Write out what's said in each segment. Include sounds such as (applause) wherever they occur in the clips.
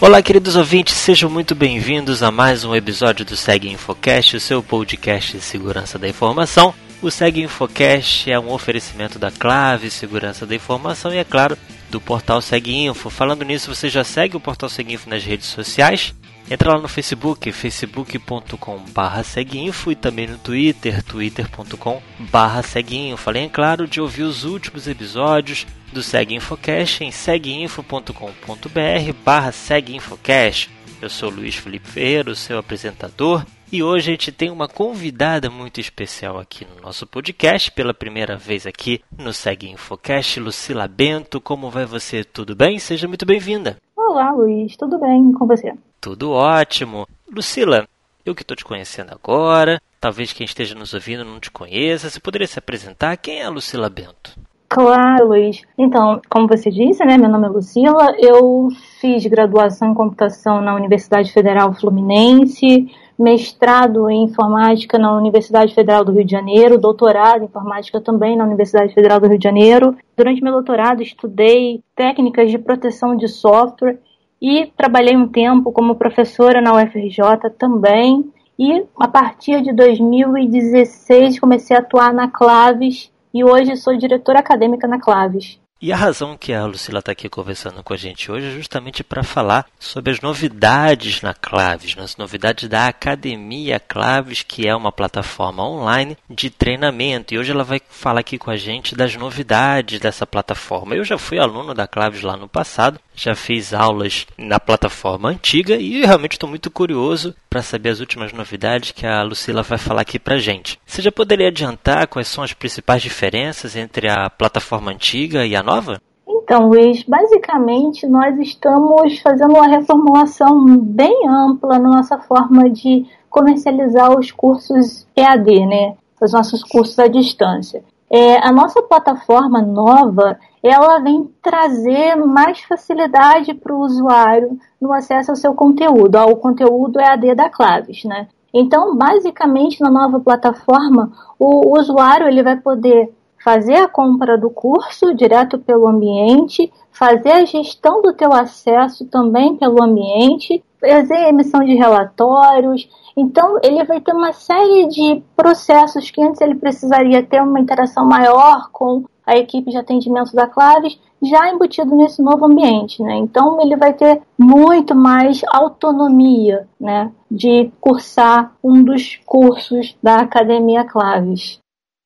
Olá, queridos ouvintes, sejam muito bem-vindos a mais um episódio do Seg Infocast, o seu podcast de segurança da informação. O Seg Infocast é um oferecimento da Clave Segurança da Informação e, é claro, do portal Info. Falando nisso, você já segue o portal Info nas redes sociais? Entra lá no Facebook, facebook.com.br e também no Twitter, twitter.com.br. Além, é claro, de ouvir os últimos episódios do Segue Infocast em seguinfo.com.br barra seguinfocast. Eu sou Luiz Felipe Ferreira, seu apresentador, e hoje a gente tem uma convidada muito especial aqui no nosso podcast, pela primeira vez aqui no Segue Infocast, Lucila Bento. Como vai você? Tudo bem? Seja muito bem-vinda. Olá, Luiz. Tudo bem com você? Tudo ótimo. Lucila, eu que estou te conhecendo agora, talvez quem esteja nos ouvindo não te conheça, você poderia se apresentar? Quem é a Lucila Bento? Claro, Luiz. Então, como você disse, né, meu nome é Lucila, eu fiz graduação em computação na Universidade Federal Fluminense, mestrado em informática na Universidade Federal do Rio de Janeiro, doutorado em informática também na Universidade Federal do Rio de Janeiro. Durante meu doutorado, estudei técnicas de proteção de software e trabalhei um tempo como professora na UFRJ também. E a partir de 2016 comecei a atuar na Claves e hoje sou diretora acadêmica na Claves. E a razão que a Lucila está aqui conversando com a gente hoje é justamente para falar sobre as novidades na Claves, as novidades da Academia Claves, que é uma plataforma online de treinamento. E hoje ela vai falar aqui com a gente das novidades dessa plataforma. Eu já fui aluno da Claves lá no passado, já fiz aulas na plataforma antiga e realmente estou muito curioso para saber as últimas novidades que a Lucila vai falar aqui para a gente. Você já poderia adiantar quais são as principais diferenças entre a plataforma antiga e a nova? Então, Luiz, basicamente nós estamos fazendo uma reformulação bem ampla na nossa forma de comercializar os cursos EAD, né? Os nossos cursos à distância. É, a nossa plataforma nova, ela vem trazer mais facilidade para o usuário no acesso ao seu conteúdo, ao conteúdo EAD da Claves, né? Então, basicamente, na nova plataforma, o usuário ele vai poder fazer a compra do curso direto pelo ambiente, fazer a gestão do teu acesso também pelo ambiente, fazer a emissão de relatórios. Então, ele vai ter uma série de processos que antes ele precisaria ter uma interação maior com a equipe de atendimento da Claves, já embutido nesse novo ambiente, né? Então, ele vai ter muito mais autonomia, né, de cursar um dos cursos da Academia Claves.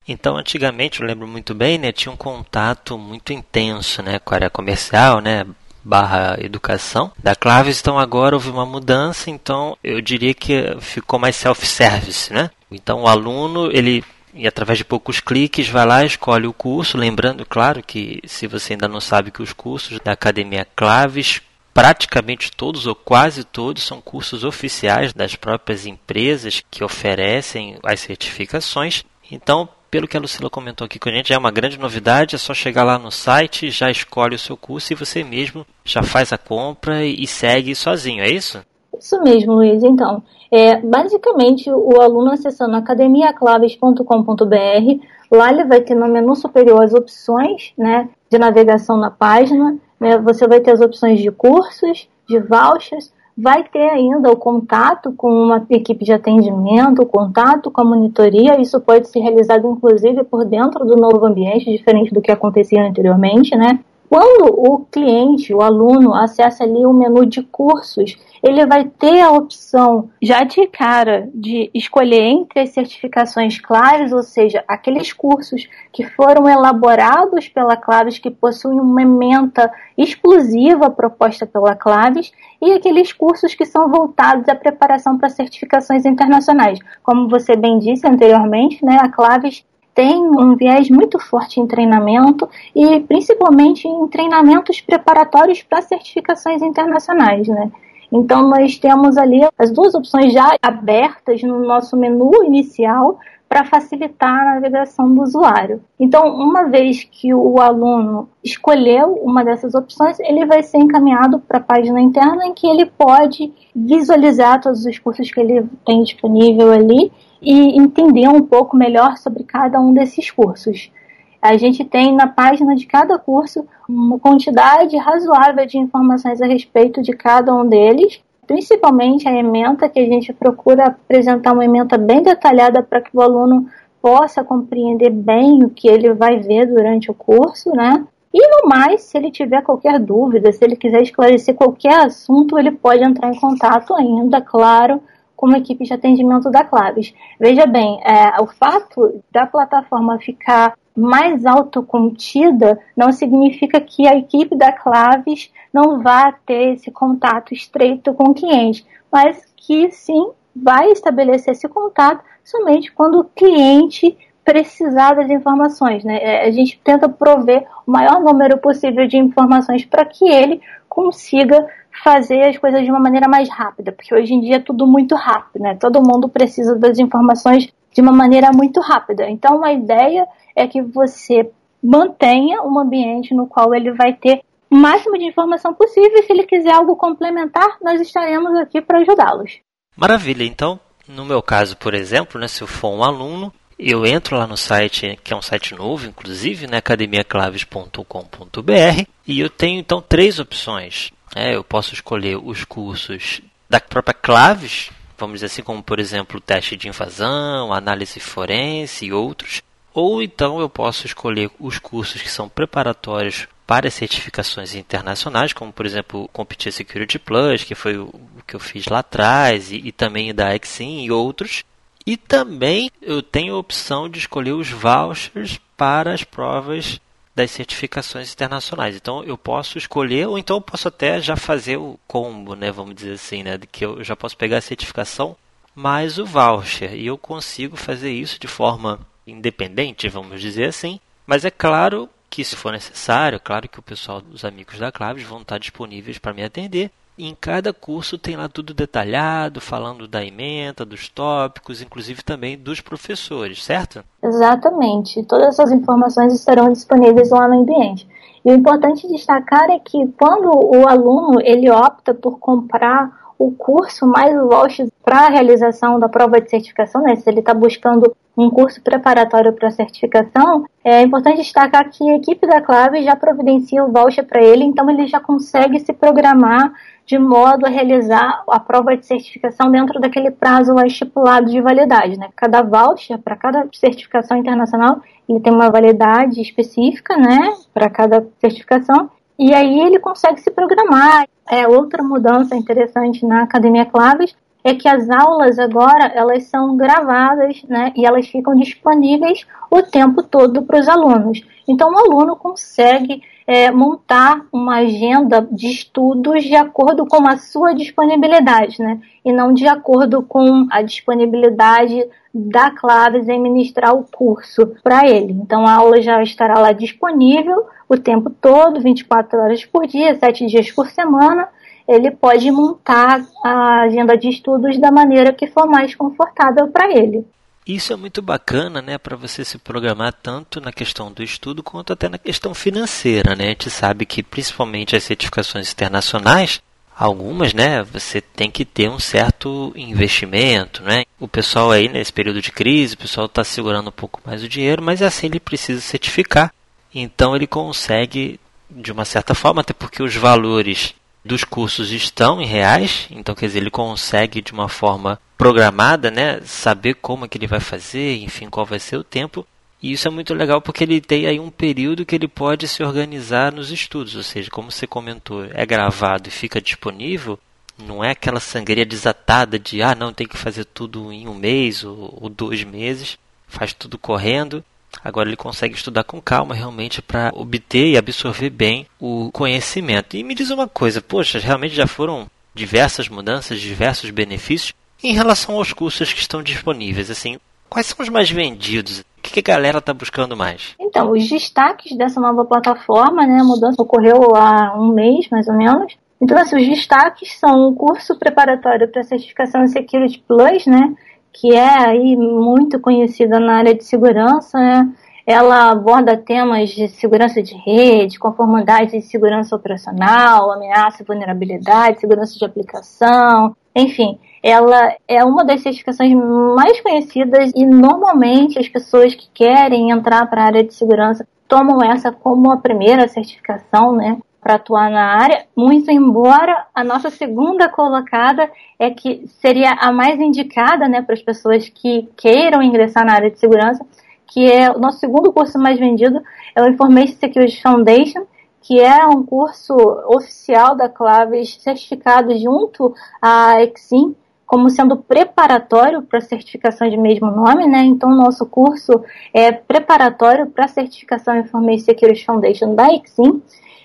Então, antigamente, eu lembro muito bem, né, tinha um contato muito intenso, né, com a área comercial, né, barra educação da Claves, então agora houve uma mudança, então eu diria que ficou mais self-service, né? Então o aluno, ele e através de poucos cliques vai lá, escolhe o curso, lembrando, claro, que se você ainda não sabe que os cursos da Academia Claves praticamente todos ou quase todos são cursos oficiais das próprias empresas que oferecem as certificações. Então, pelo que a Lucila comentou aqui com a gente, é uma grande novidade, é só chegar lá no site, já escolhe o seu curso e você mesmo já faz a compra e segue sozinho, é isso? Isso mesmo, Luiz. Então, é, basicamente, o aluno acessando academiaclaves.com.br, lá ele vai ter no menu superior as opções né, de navegação na página, né, você vai ter as opções de cursos, de vouchers, vai ter ainda o contato com uma equipe de atendimento, o contato com a monitoria. Isso pode ser realizado, inclusive, por dentro do novo ambiente, diferente do que acontecia anteriormente, né? Quando o cliente, o aluno, acessa ali o menu de cursos, ele vai ter a opção já de cara de escolher entre as certificações Claves, ou seja, aqueles cursos que foram elaborados pela Claves, que possuem uma ementa exclusiva proposta pela Claves, e aqueles cursos que são voltados à preparação para certificações internacionais. Como você bem disse anteriormente, né, a Claves tem um viés muito forte em treinamento e principalmente em treinamentos preparatórios para certificações internacionais, né? Então nós temos ali as duas opções já abertas no nosso menu inicial para facilitar a navegação do usuário. Então, uma vez que o aluno escolheu uma dessas opções, ele vai ser encaminhado para a página interna em que ele pode visualizar todos os cursos que ele tem disponível ali e entender um pouco melhor sobre cada um desses cursos. a gente tem na página de cada curso uma quantidade razoável de informações a respeito de cada um deles, principalmente a ementa, que a gente procura apresentar uma ementa bem detalhada para que o aluno possa compreender bem o que ele vai ver durante o curso, né? E no mais, se ele tiver qualquer dúvida, se ele quiser esclarecer qualquer assunto, ele pode entrar em contato ainda, claro, com uma equipe de atendimento da Claves. Veja bem, é, o fato da plataforma ficar mais autocontida não significa que a equipe da Claves não vá ter esse contato estreito com o cliente, mas que sim vai estabelecer esse contato somente quando o cliente precisar das informações. Né? É, a gente tenta prover o maior número possível de informações para que ele consiga fazer as coisas de uma maneira mais rápida, porque hoje em dia é tudo muito rápido, né? Todo mundo precisa das informações de uma maneira muito rápida. Então, a ideia é que você mantenha um ambiente no qual ele vai ter o máximo de informação possível e se ele quiser algo complementar, nós estaremos aqui para ajudá-los. Maravilha. Então, no meu caso, por exemplo, né, se eu for um aluno, eu entro lá no site, que é um site novo, inclusive, né, academiaclaves.com.br, e eu tenho então três opções. É, eu posso escolher os cursos da própria Claves, vamos dizer assim, como por exemplo teste de invasão, análise forense e outros. Ou então eu posso escolher os cursos que são preparatórios para certificações internacionais, como por exemplo o Competir Security Plus, que foi o que eu fiz lá atrás, e, e também da Exim e outros. E também eu tenho a opção de escolher os vouchers para as provas das certificações internacionais. Então eu posso escolher, ou então eu posso até já fazer o combo, né? Vamos dizer assim, né? Que eu já posso pegar a certificação mais o voucher. E eu consigo fazer isso de forma independente, vamos dizer assim. Mas é claro que se for necessário, é claro que o pessoal dos amigos da Claves vão estar disponíveis para me atender. Em cada curso tem lá tudo detalhado, falando da ementa, dos tópicos, inclusive também dos professores, certo? Exatamente. Todas essas informações estarão disponíveis lá no ambiente. E o importante destacar é que quando o aluno ele opta por comprar o curso mais o voucher para a realização da prova de certificação, né? Se ele está buscando um curso preparatório para certificação, é importante destacar que a equipe da Clave já providencia o voucher para ele, então ele já consegue se programar de modo a realizar a prova de certificação dentro daquele prazo lá estipulado de validade. Né? Cada voucher, para cada certificação internacional, ele tem uma validade específica né, para cada certificação, e aí ele consegue se programar. É outra mudança interessante na Academia Claves é que as aulas agora elas são gravadas, né, e elas ficam disponíveis o tempo todo para os alunos. Então o aluno consegue é, montar uma agenda de estudos de acordo com a sua disponibilidade, né? E não de acordo com a disponibilidade da Claves em ministrar o curso para ele. Então a aula já estará lá disponível o tempo todo, 24 horas por dia, 7 dias por semana. Ele pode montar a agenda de estudos da maneira que for mais confortável para ele. Isso é muito bacana, né, para você se programar tanto na questão do estudo quanto até na questão financeira, né? A gente sabe que principalmente as certificações internacionais, algumas, né, você tem que ter um certo investimento, né? O pessoal aí nesse período de crise, o pessoal está segurando um pouco mais o dinheiro, mas assim ele precisa certificar. Então ele consegue de uma certa forma, até porque os valores dos cursos estão em reais, então quer dizer, ele consegue de uma forma programada, né, saber como é que ele vai fazer, enfim, qual vai ser o tempo. E isso é muito legal porque ele tem aí um período que ele pode se organizar nos estudos, ou seja, como você comentou, é gravado e fica disponível, não é aquela sangria desatada de ah, não, tem que fazer tudo em um mês ou, ou dois meses, faz tudo correndo. Agora ele consegue estudar com calma realmente para obter e absorver bem o conhecimento. E me diz uma coisa, poxa, realmente já foram diversas mudanças, diversos benefícios em relação aos cursos que estão disponíveis. Assim, quais são os mais vendidos? O que a galera está buscando mais? Então, os destaques dessa nova plataforma, né, a mudança ocorreu há um mês mais ou menos. Então, assim, os destaques são o curso preparatório para certificação Security Plus, né, que é aí muito conhecida na área de segurança, né? Ela aborda temas de segurança de rede, conformidade de segurança operacional, ameaça e vulnerabilidade, segurança de aplicação, enfim. ela é uma das certificações mais conhecidas e normalmente as pessoas que querem entrar para a área de segurança tomam essa como a primeira certificação, né? Para atuar na área, muito embora a nossa segunda colocada é que seria a mais indicada, né, para as pessoas que queiram ingressar na área de segurança, que é o nosso segundo curso mais vendido, é o Information Security Foundation, que é um curso oficial da Claves certificado junto à Exim, como sendo preparatório para a certificação de mesmo nome, né? Então, nosso curso é preparatório para a certificação Information Security Foundation da Exim.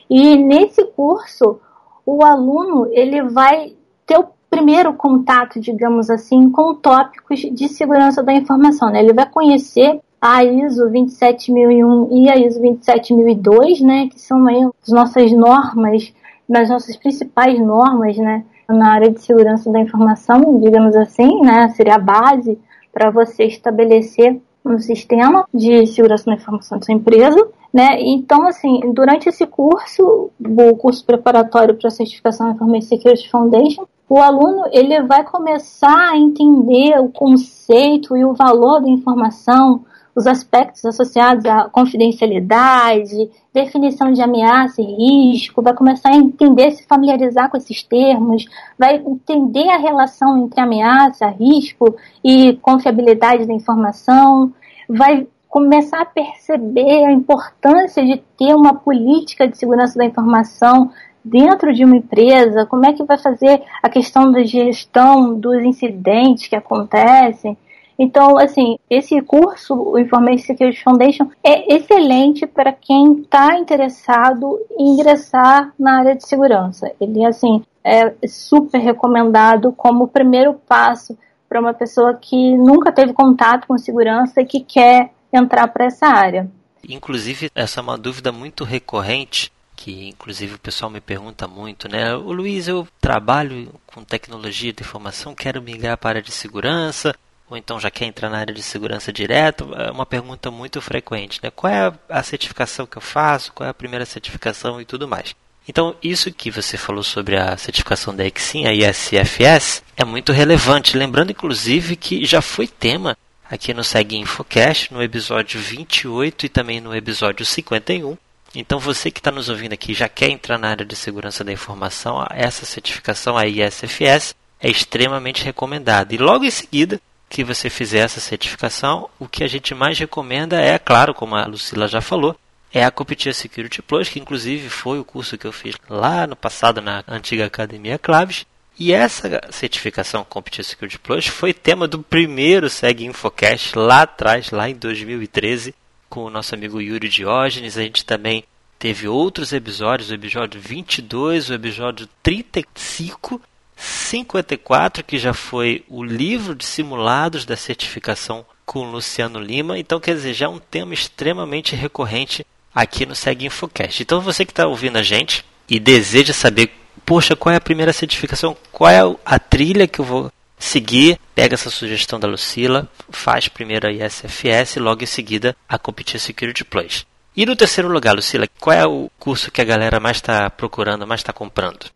E nesse curso, o aluno ele vai ter o primeiro contato, digamos assim, com tópicos de segurança da informação. Né? Ele vai conhecer a ISO 27001 e a ISO 27002, né, que são aí as nossas normas, das nossas principais normas, né, na área de segurança da informação, digamos assim, né, seria a base para você estabelecer um sistema de segurança da informação da sua empresa, né? Então, assim, durante esse curso, o curso preparatório para a certificação Information Security Foundation, o aluno ele vai começar a entender o conceito e o valor da informação, os aspectos associados à confidencialidade, definição de ameaça e risco, vai começar a entender, se familiarizar com esses termos, vai entender a relação entre ameaça, risco e confiabilidade da informação, vai começar a perceber a importância de ter uma política de segurança da informação dentro de uma empresa, como é que vai fazer a questão da gestão dos incidentes que acontecem, então, assim, esse curso, o Information Security Foundation, é excelente para quem está interessado em ingressar na área de segurança. Ele, assim, é super recomendado como primeiro passo para uma pessoa que nunca teve contato com segurança e que quer entrar para essa área. Inclusive, essa é uma dúvida muito recorrente que inclusive o pessoal me pergunta muito, né? O Luiz, eu trabalho com tecnologia de informação, quero migrar para a área de segurança, ou então já quer entrar na área de segurança direto, é uma pergunta muito frequente, né? Qual é a certificação que eu faço? Qual é a primeira certificação e tudo mais? Então, isso que você falou sobre a certificação da Exim, a ISFS, é muito relevante. Lembrando, inclusive, que já foi tema aqui no Segue Infocast, no episódio 28 e também no episódio 51. Então, você que está nos ouvindo aqui já quer entrar na área de segurança da informação, essa certificação, a ISFS, é extremamente recomendada. E logo em seguida, que você fizer essa certificação, o que a gente mais recomenda é, claro, como a Lucila já falou, é a CompTIA Security Plus, que inclusive foi o curso que eu fiz lá no passado na antiga Academia Claves. E essa certificação CompTIA Security Plus foi tema do primeiro Seg Infocast lá atrás, lá em 2013, com o nosso amigo Yuri Diógenes. A gente também teve outros episódios, o episódio 22, o episódio 35 54, que já foi o livro de simulados da certificação com Luciano Lima. Então, quer dizer, já é um tema extremamente recorrente aqui no Segue Infocast. Então, você que está ouvindo a gente e deseja saber, poxa, qual é a primeira certificação, qual é a trilha que eu vou seguir, pega essa sugestão da Lucila, faz primeiro a ISFS e logo em seguida a Competir Security Plus. E no terceiro lugar, Lucila, qual é o curso que a galera mais está procurando, mais está comprando?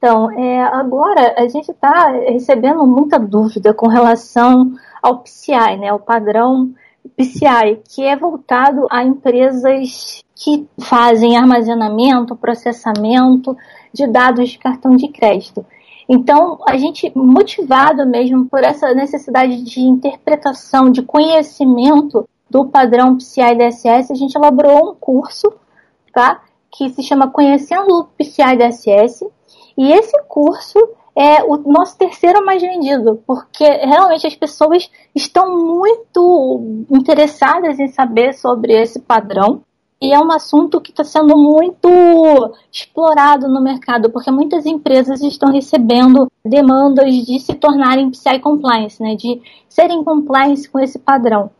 Então, é, agora a gente está recebendo muita dúvida com relação ao PCI, né, o padrão PCI, que é voltado a empresas que fazem armazenamento, processamento de dados de cartão de crédito. Então, a gente, motivado mesmo por essa necessidade de interpretação, de conhecimento do padrão PCI DSS, a gente elaborou um curso, tá? Que se chama Conhecendo o PCI DSS, e esse curso é o nosso terceiro mais vendido, porque realmente as pessoas estão muito interessadas em saber sobre esse padrão. E é um assunto que está sendo muito explorado no mercado, porque muitas empresas estão recebendo demandas de se tornarem PCI compliance, né, de serem compliance com esse padrão.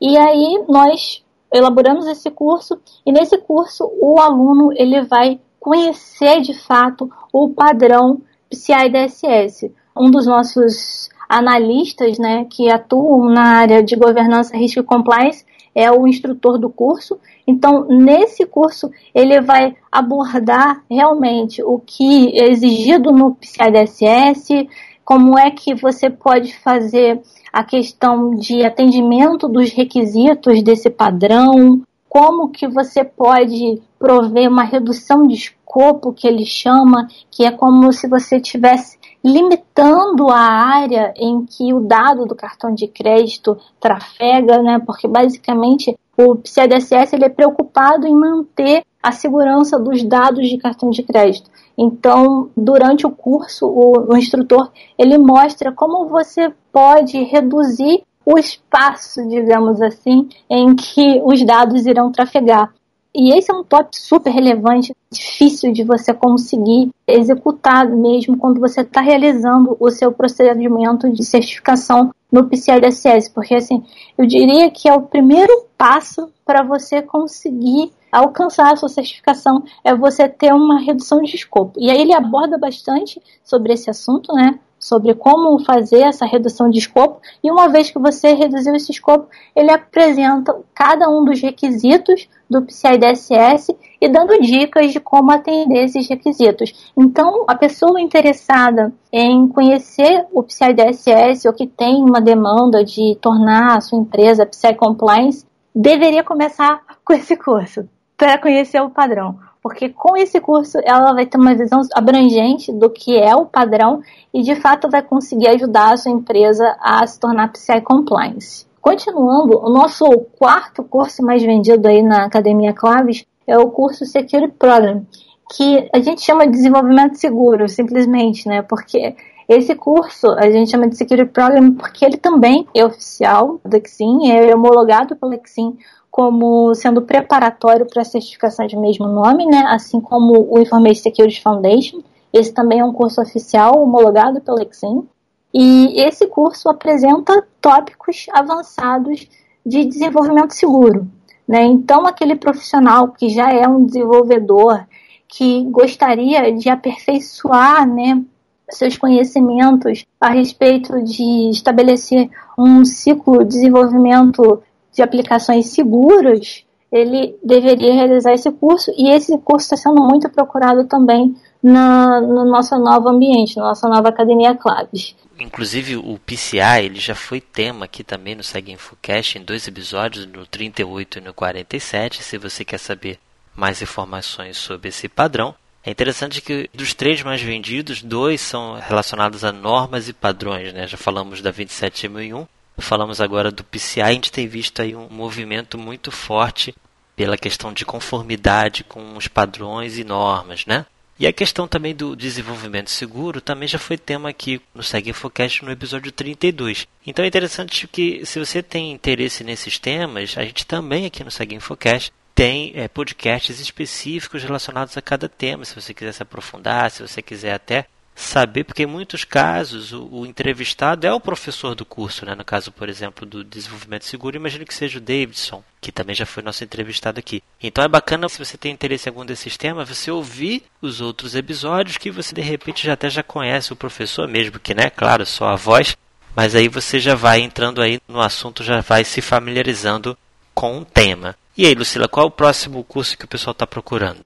E aí nós elaboramos esse curso e nesse curso o aluno ele vai conhecer de fato o padrão PCI-DSS. Um dos nossos analistas né, que atuam na área de governança, risco e compliance é o instrutor do curso. Então, nesse curso, ele vai abordar realmente o que é exigido no PCI-DSS, como é que você pode fazer a questão de atendimento dos requisitos desse padrão, como que você pode prover uma redução de escopo que ele chama, que é como se você tivesse limitando a área em que o dado do cartão de crédito trafega, né? Porque basicamente o PCDSS ele é preocupado em manter a segurança dos dados de cartão de crédito. Então, durante o curso, o, o instrutor ele mostra como você pode reduzir o espaço, digamos assim, em que os dados irão trafegar. E esse é um tópico super relevante, difícil de você conseguir executar mesmo quando você está realizando o seu procedimento de certificação no PCI DSS, porque assim, eu diria que é o primeiro passo para você conseguir alcançar a sua certificação é você ter uma redução de escopo. E aí ele aborda bastante sobre esse assunto, né? Sobre como fazer essa redução de escopo, e uma vez que você reduziu esse escopo, ele apresenta cada um dos requisitos do PCI DSS e dando dicas de como atender esses requisitos. Então, a pessoa interessada em conhecer o PCI DSS ou que tem uma demanda de tornar a sua empresa PCI Compliance, deveria começar com esse curso para conhecer o padrão porque com esse curso ela vai ter uma visão abrangente do que é o padrão e de fato vai conseguir ajudar a sua empresa a se tornar PCI Compliance. Continuando, o nosso quarto curso mais vendido aí na Academia Claves é o curso Security Program, que a gente chama de desenvolvimento seguro, simplesmente, né? Porque esse curso a gente chama de Security Program porque ele também é oficial do Exim, é homologado pelo Exim como sendo preparatório para a certificação de mesmo nome, né? assim como o Information Security Foundation. Esse também é um curso oficial homologado pelo Exim. E esse curso apresenta tópicos avançados de desenvolvimento seguro. Né? Então, aquele profissional que já é um desenvolvedor, que gostaria de aperfeiçoar né, seus conhecimentos a respeito de estabelecer um ciclo de desenvolvimento de aplicações seguras, ele deveria realizar esse curso e esse curso está sendo muito procurado também na, no nosso novo ambiente, na nossa nova Academia Claves. Inclusive o PCI ele já foi tema aqui também no Segue Infocast em dois episódios, no 38 e no 47, se você quer saber mais informações sobre esse padrão. É interessante que dos três mais vendidos, dois são relacionados a normas e padrões, né? Já falamos da 27001 Falamos agora do PCI, a gente tem visto aí um movimento muito forte pela questão de conformidade com os padrões e normas, né? E a questão também do desenvolvimento seguro também já foi tema aqui no Segue Infocast no episódio 32. Então é interessante que se você tem interesse nesses temas, a gente também aqui no Segue Infocast tem é, podcasts específicos relacionados a cada tema. Se você quiser se aprofundar, se você quiser até saber, porque em muitos casos o, o, entrevistado é o professor do curso, né? no caso, por exemplo, do desenvolvimento seguro, imagino que seja o Davidson, que também já foi nosso entrevistado aqui. Então é bacana, se você tem interesse em algum desses temas, você ouvir os outros episódios que você de repente já até já conhece o professor mesmo, que, né, claro, só a voz, mas aí você já vai entrando aí no assunto, já vai se familiarizando com o tema. E aí, Lucila, qual é o próximo curso que o pessoal está procurando?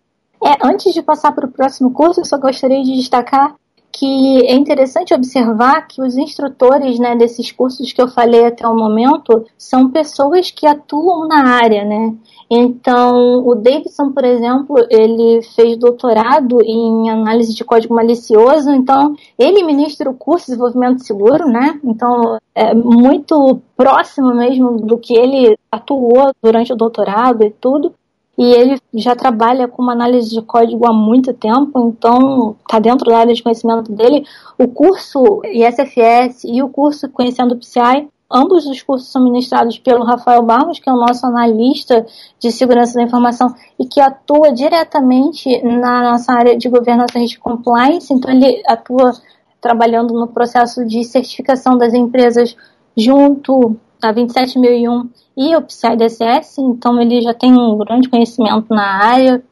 É, antes de passar para o próximo curso, eu só gostaria de destacar que é interessante observar que os instrutores né, desses cursos que eu falei até o momento são pessoas que atuam na área, né? Então, o Davidson, por exemplo, ele fez doutorado em análise de código malicioso, então ele ministra o curso de desenvolvimento seguro, né? Então, é muito próximo mesmo do que ele atuou durante o doutorado e tudo e ele já trabalha com uma análise de código há muito tempo, então está dentro da área de conhecimento dele. O curso ISFS e o curso Conhecendo o PCI, ambos os cursos são ministrados pelo Rafael Barros, que é o nosso analista de segurança da informação e que atua diretamente na nossa área de governança e compliance, então ele atua trabalhando no processo de certificação das empresas junto a 27001 e o PCI-DSS, então ele já tem um grande conhecimento na área,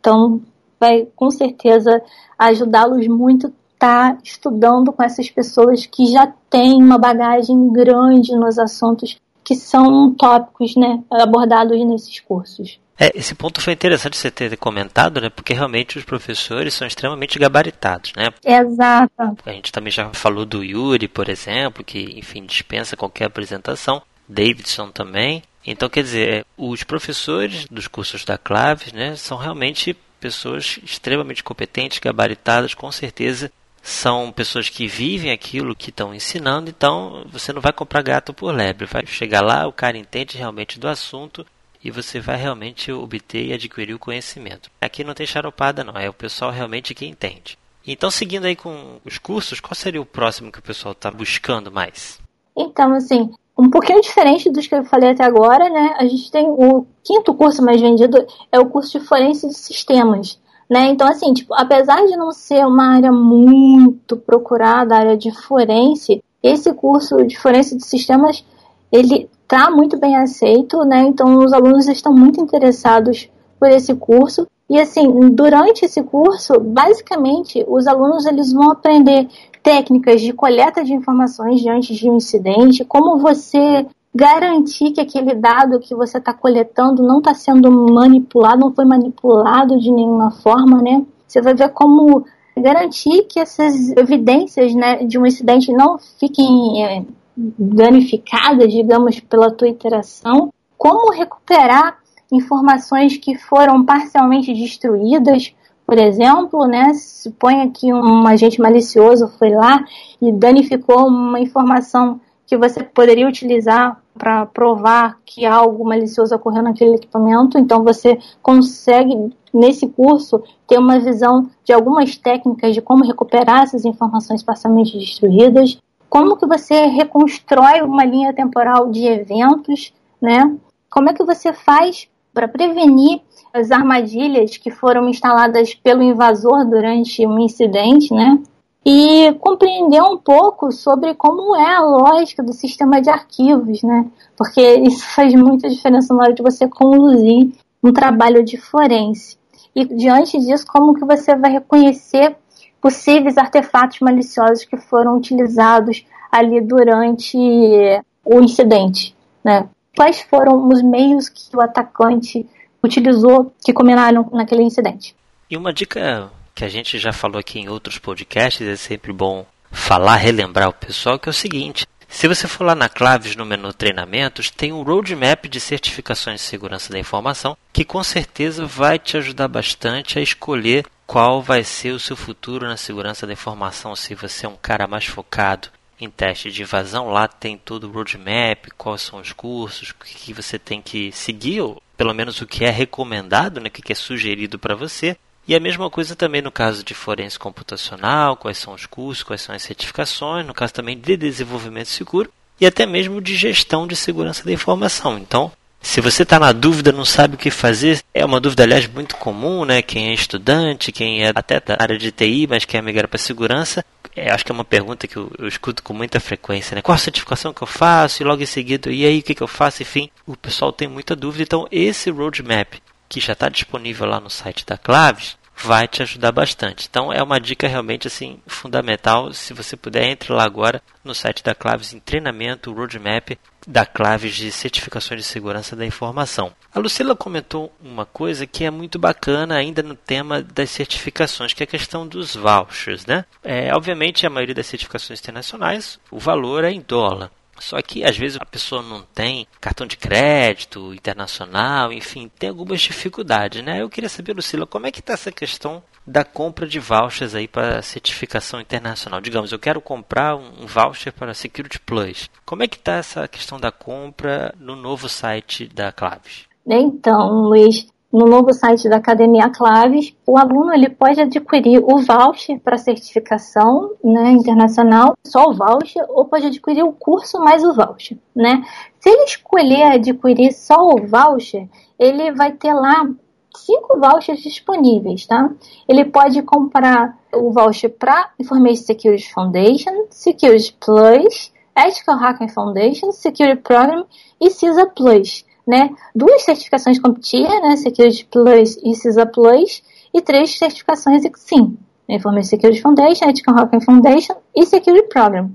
então vai com certeza ajudá-los muito estar tá estudando com essas pessoas que já têm uma bagagem grande nos assuntos que são tópicos né, abordados nesses cursos. É, esse ponto foi interessante você ter comentado, né? Porque realmente os professores são extremamente gabaritados, né? Exato. A gente também já falou do Yuri, por exemplo, que, enfim, dispensa qualquer apresentação. Davidson também. Então, quer dizer, os professores dos cursos da Claves, né, são realmente pessoas extremamente competentes, gabaritadas, com certeza são pessoas que vivem aquilo que estão ensinando, então você não vai comprar gato por lebre, vai chegar lá, o cara entende realmente do assunto e você vai realmente obter e adquirir o conhecimento. Aqui não tem charopada não, é o pessoal realmente que entende. Então, seguindo aí com os cursos, qual seria o próximo que o pessoal está buscando mais? Então, assim, um pouquinho diferente dos que eu falei até agora, né? A gente tem o quinto curso mais vendido, é o curso de forense de sistemas. Né? Então, assim, tipo, apesar de não ser uma área muito procurada, a área de forense, esse curso de forense de sistemas, ele está muito bem aceito, né? Então, os alunos estão muito interessados por esse curso. E, assim, durante esse curso, basicamente, os alunos eles vão aprender técnicas de coleta de informações diante de um incidente, como você garantir que aquele dado que você está coletando não está sendo manipulado, não foi manipulado de nenhuma forma, né? Você vai ver como garantir que essas evidências né, de um incidente não fiquem é, danificadas, digamos, pela tua interação. Como recuperar informações que foram parcialmente destruídas, por exemplo, né, suponha que um agente malicioso foi lá e danificou uma informação que você poderia utilizar para provar que algo malicioso ocorreu naquele equipamento. Então você consegue nesse curso ter uma visão de algumas técnicas de como recuperar essas informações parcialmente destruídas, como que você reconstrói uma linha temporal de eventos, né? Como é que você faz para prevenir as armadilhas que foram instaladas pelo invasor durante um incidente, né? E compreender um pouco sobre como é a lógica do sistema de arquivos, né? Porque isso (laughs) faz muita diferença na hora de você conduzir um trabalho de forense. E diante disso, como que você vai reconhecer possíveis artefatos maliciosos que foram utilizados ali durante o incidente, né? Quais foram os meios que o atacante utilizou que combinaram naquele incidente? E uma dica que a gente já falou aqui em outros podcasts, é sempre bom falar, relembrar o pessoal, que é o seguinte. Se você for lá na Claves no menu Treinamentos, tem um roadmap de certificações de segurança da informação que com certeza vai te ajudar bastante a escolher qual vai ser o seu futuro na segurança da informação. Se você é um cara mais focado em teste de invasão, lá tem todo o roadmap, quais são os cursos, o que você tem que seguir, ou pelo menos o que é recomendado, né, o que é sugerido para você. E a mesma coisa também no caso de forense computacional, quais são os cursos, quais são as certificações, no caso também de desenvolvimento seguro e até mesmo de gestão de segurança da informação. Então, se você está na dúvida, não sabe o que fazer, é uma dúvida, aliás, muito comum, né? Quem é estudante, quem é até da área de TI, mas quer migrar para segurança, é, acho que é uma pergunta que eu, eu, escuto com muita frequência, né? Qual a certificação que eu faço? E logo em seguida, e aí, o que, que eu faço? Enfim, o pessoal tem muita dúvida. Então, esse roadmap que já está disponível lá no site da Claves, vai te ajudar bastante. Então é uma dica realmente assim fundamental. Se você puder, entre lá agora no site da Claves em treinamento, roadmap da Claves de certificações de segurança da informação. A Lucila comentou uma coisa que é muito bacana ainda no tema das certificações, que é a questão dos vouchers, né? É, obviamente a maioria das certificações internacionais o valor é em dólar. Só que às vezes a pessoa não tem cartão de crédito internacional, enfim, tem algumas dificuldades, né? Eu queria saber, Lucila, como é que está essa questão da compra de vouchers aí para certificação internacional? Digamos, eu quero comprar um voucher para Security Plus. Como é que está essa questão da compra no novo site da Claves? Então, Luiz, no novo site da Academia Claves, o aluno ele pode adquirir o voucher para certificação né, internacional, só o voucher, ou pode adquirir o curso mais o voucher. Né? Se ele escolher adquirir só o voucher, ele vai ter lá cinco vouchers disponíveis, tá? Ele pode comprar o voucher para Information Security Foundation, Security Plus, Ethical Hacking Foundation, Security Program e CISA Plus né, duas certificações CompTIA, né, Security Plus e CISA Plus, e três certificações XSIM, Information Security Foundation, Ethical Hacking Foundation e Security Program.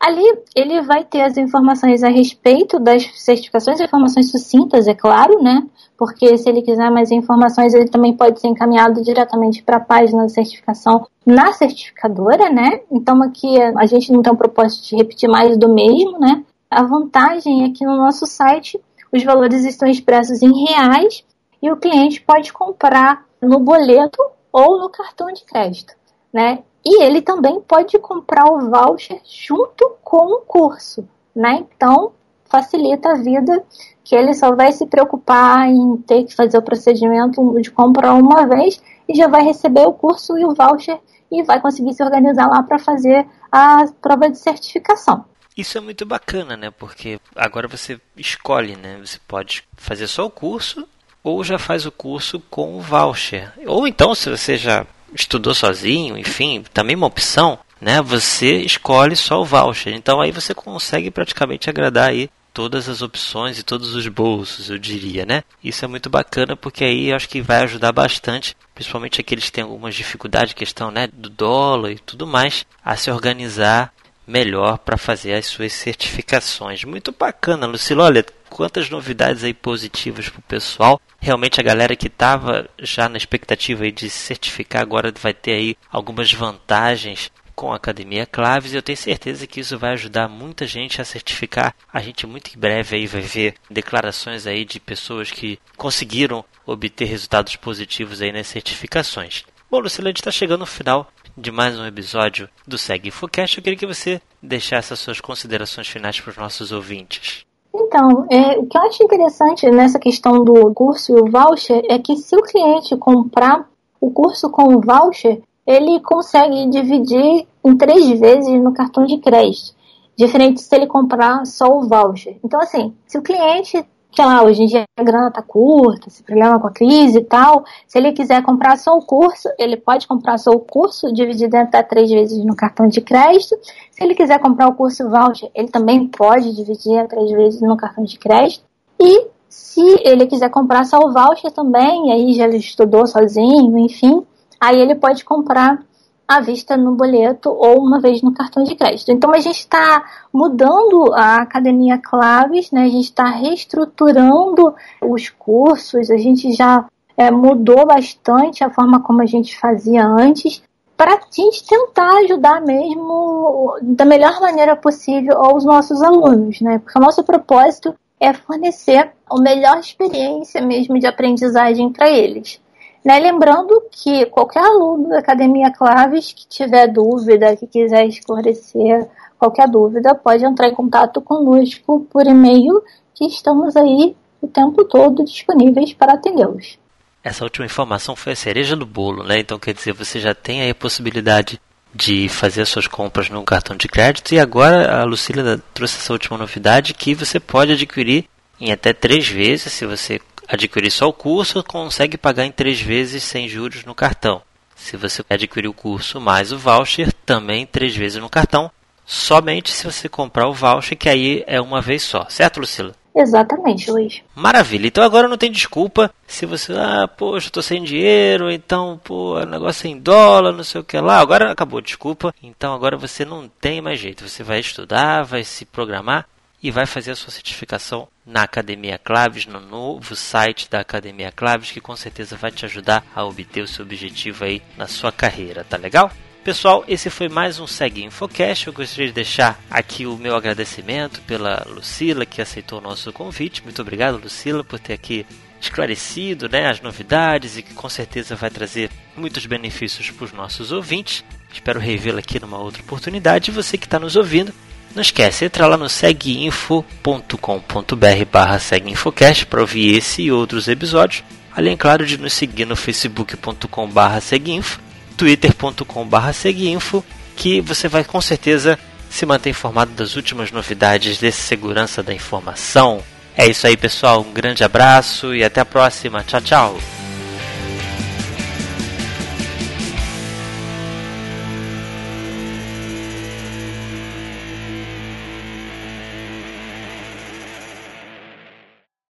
Ali ele vai ter as informações a respeito das certificações, informações sucintas, é claro, né? Porque se ele quiser mais informações, ele também pode ser encaminhado diretamente para a página de certificação na certificadora, né? Então aqui a gente não tem o propósito de repetir mais do mesmo, né? A vantagem é que no nosso site os valores estão expressos em reais e o cliente pode comprar no boleto ou no cartão de crédito, né? E ele também pode comprar o voucher junto com o curso, né? Então, facilita a vida, que ele só vai se preocupar em ter que fazer o procedimento de compra uma vez e já vai receber o curso e o voucher e vai conseguir se organizar lá para fazer a prova de certificação. Isso é muito bacana, né? Porque agora você escolhe, né? Você pode fazer só o curso ou já faz o curso com o voucher. Ou então, se você já estudou sozinho, enfim, também uma opção, né? Você escolhe só o voucher. Então aí você consegue praticamente agradar aí todas as opções e todos os bolsos, eu diria, né? Isso é muito bacana porque aí acho que vai ajudar bastante, principalmente aqueles que têm algumas dificuldades, questão, né, do dólar e tudo mais, a se organizar melhor para fazer as suas certificações. Muito bacana, Lucila. Olha, quantas novidades aí positivas para o pessoal. Realmente a galera que estava já na expectativa aí de se certificar agora vai ter aí algumas vantagens com a Academia Claves e eu tenho certeza que isso vai ajudar muita gente a certificar. A gente muito em breve aí vai ver declarações aí de pessoas que conseguiram obter resultados positivos aí nas certificações. Bom, Lucila, a gente está chegando no final de mais um episódio do Segue Infocast. Eu queria que você deixasse as suas considerações finais para os nossos ouvintes. Então, é, o que eu acho interessante nessa questão do curso e o voucher é que se o cliente comprar o curso com o voucher, ele consegue dividir em três vezes no cartão de crédito, diferente se ele comprar só o voucher. Então, assim, se o cliente sei lá, hoje em dia a grana tá curta, esse problema com a crise e tal. Se ele quiser comprar só o curso, ele pode comprar só o curso, dividido até três vezes no cartão de crédito. Se ele quiser comprar o curso voucher, ele também pode dividir a três vezes no cartão de crédito. E se ele quiser comprar só o voucher também, aí já estudou sozinho, enfim, aí ele pode comprar à vista no boleto ou uma vez no cartão de crédito. Então a gente está mudando a academia Claves, né? A gente está reestruturando os cursos, a gente já é, mudou bastante a forma como a gente fazia antes para a gente tentar ajudar mesmo da melhor maneira possível aos nossos alunos, né? Porque o nosso propósito é fornecer a melhor experiência mesmo de aprendizagem para eles. Né? Lembrando que qualquer aluno da Academia Claves que tiver dúvida, que quiser esclarecer qualquer dúvida, pode entrar em contato conosco por e-mail, que estamos aí o tempo todo disponíveis para atendê-los. Essa última informação foi a cereja do bolo, né? Então quer dizer, você já tem aí a possibilidade de fazer as suas compras no cartão de crédito e agora a Lucília trouxe essa última novidade que você pode adquirir em até três vezes se você adquirir só o curso, consegue pagar em três vezes sem juros no cartão. Se você adquirir o curso mais o voucher, também três vezes no cartão, somente se você comprar o voucher, que aí é uma vez só, certo, Lucila? Exatamente, Luiz. Maravilha. Então agora não tem desculpa se você, ah, poxa, eu tô sem dinheiro, então, pô, o negócio é em dólar, não sei o que lá. Agora acabou, desculpa. Então agora você não tem mais jeito. Você vai estudar, vai se programar e vai fazer a sua certificação na Academia Claves, no novo site da Academia Claves, que com certeza vai te ajudar a obter o seu objetivo aí na sua carreira, tá legal? Pessoal, esse foi mais um Segue Infocast. Eu gostaria de deixar aqui o meu agradecimento pela Lucila que aceitou o nosso convite. Muito obrigado, Lucila, por ter aqui esclarecido né, as novidades e que com certeza vai trazer muitos benefícios para os nossos ouvintes. Espero revê-la aqui numa outra oportunidade. E você que está nos ouvindo, não esquece, entra lá no seguinfo.com.br barra seguinfocast para ouvir esse e outros episódios. Além, claro, de nos seguir no facebook.com barra seguinfo, twitter.com barra seguinfo, que você vai com certeza se manter informado das últimas novidades desse segurança da informação. É isso aí, pessoal. Um grande abraço e até a próxima. Tchau, tchau.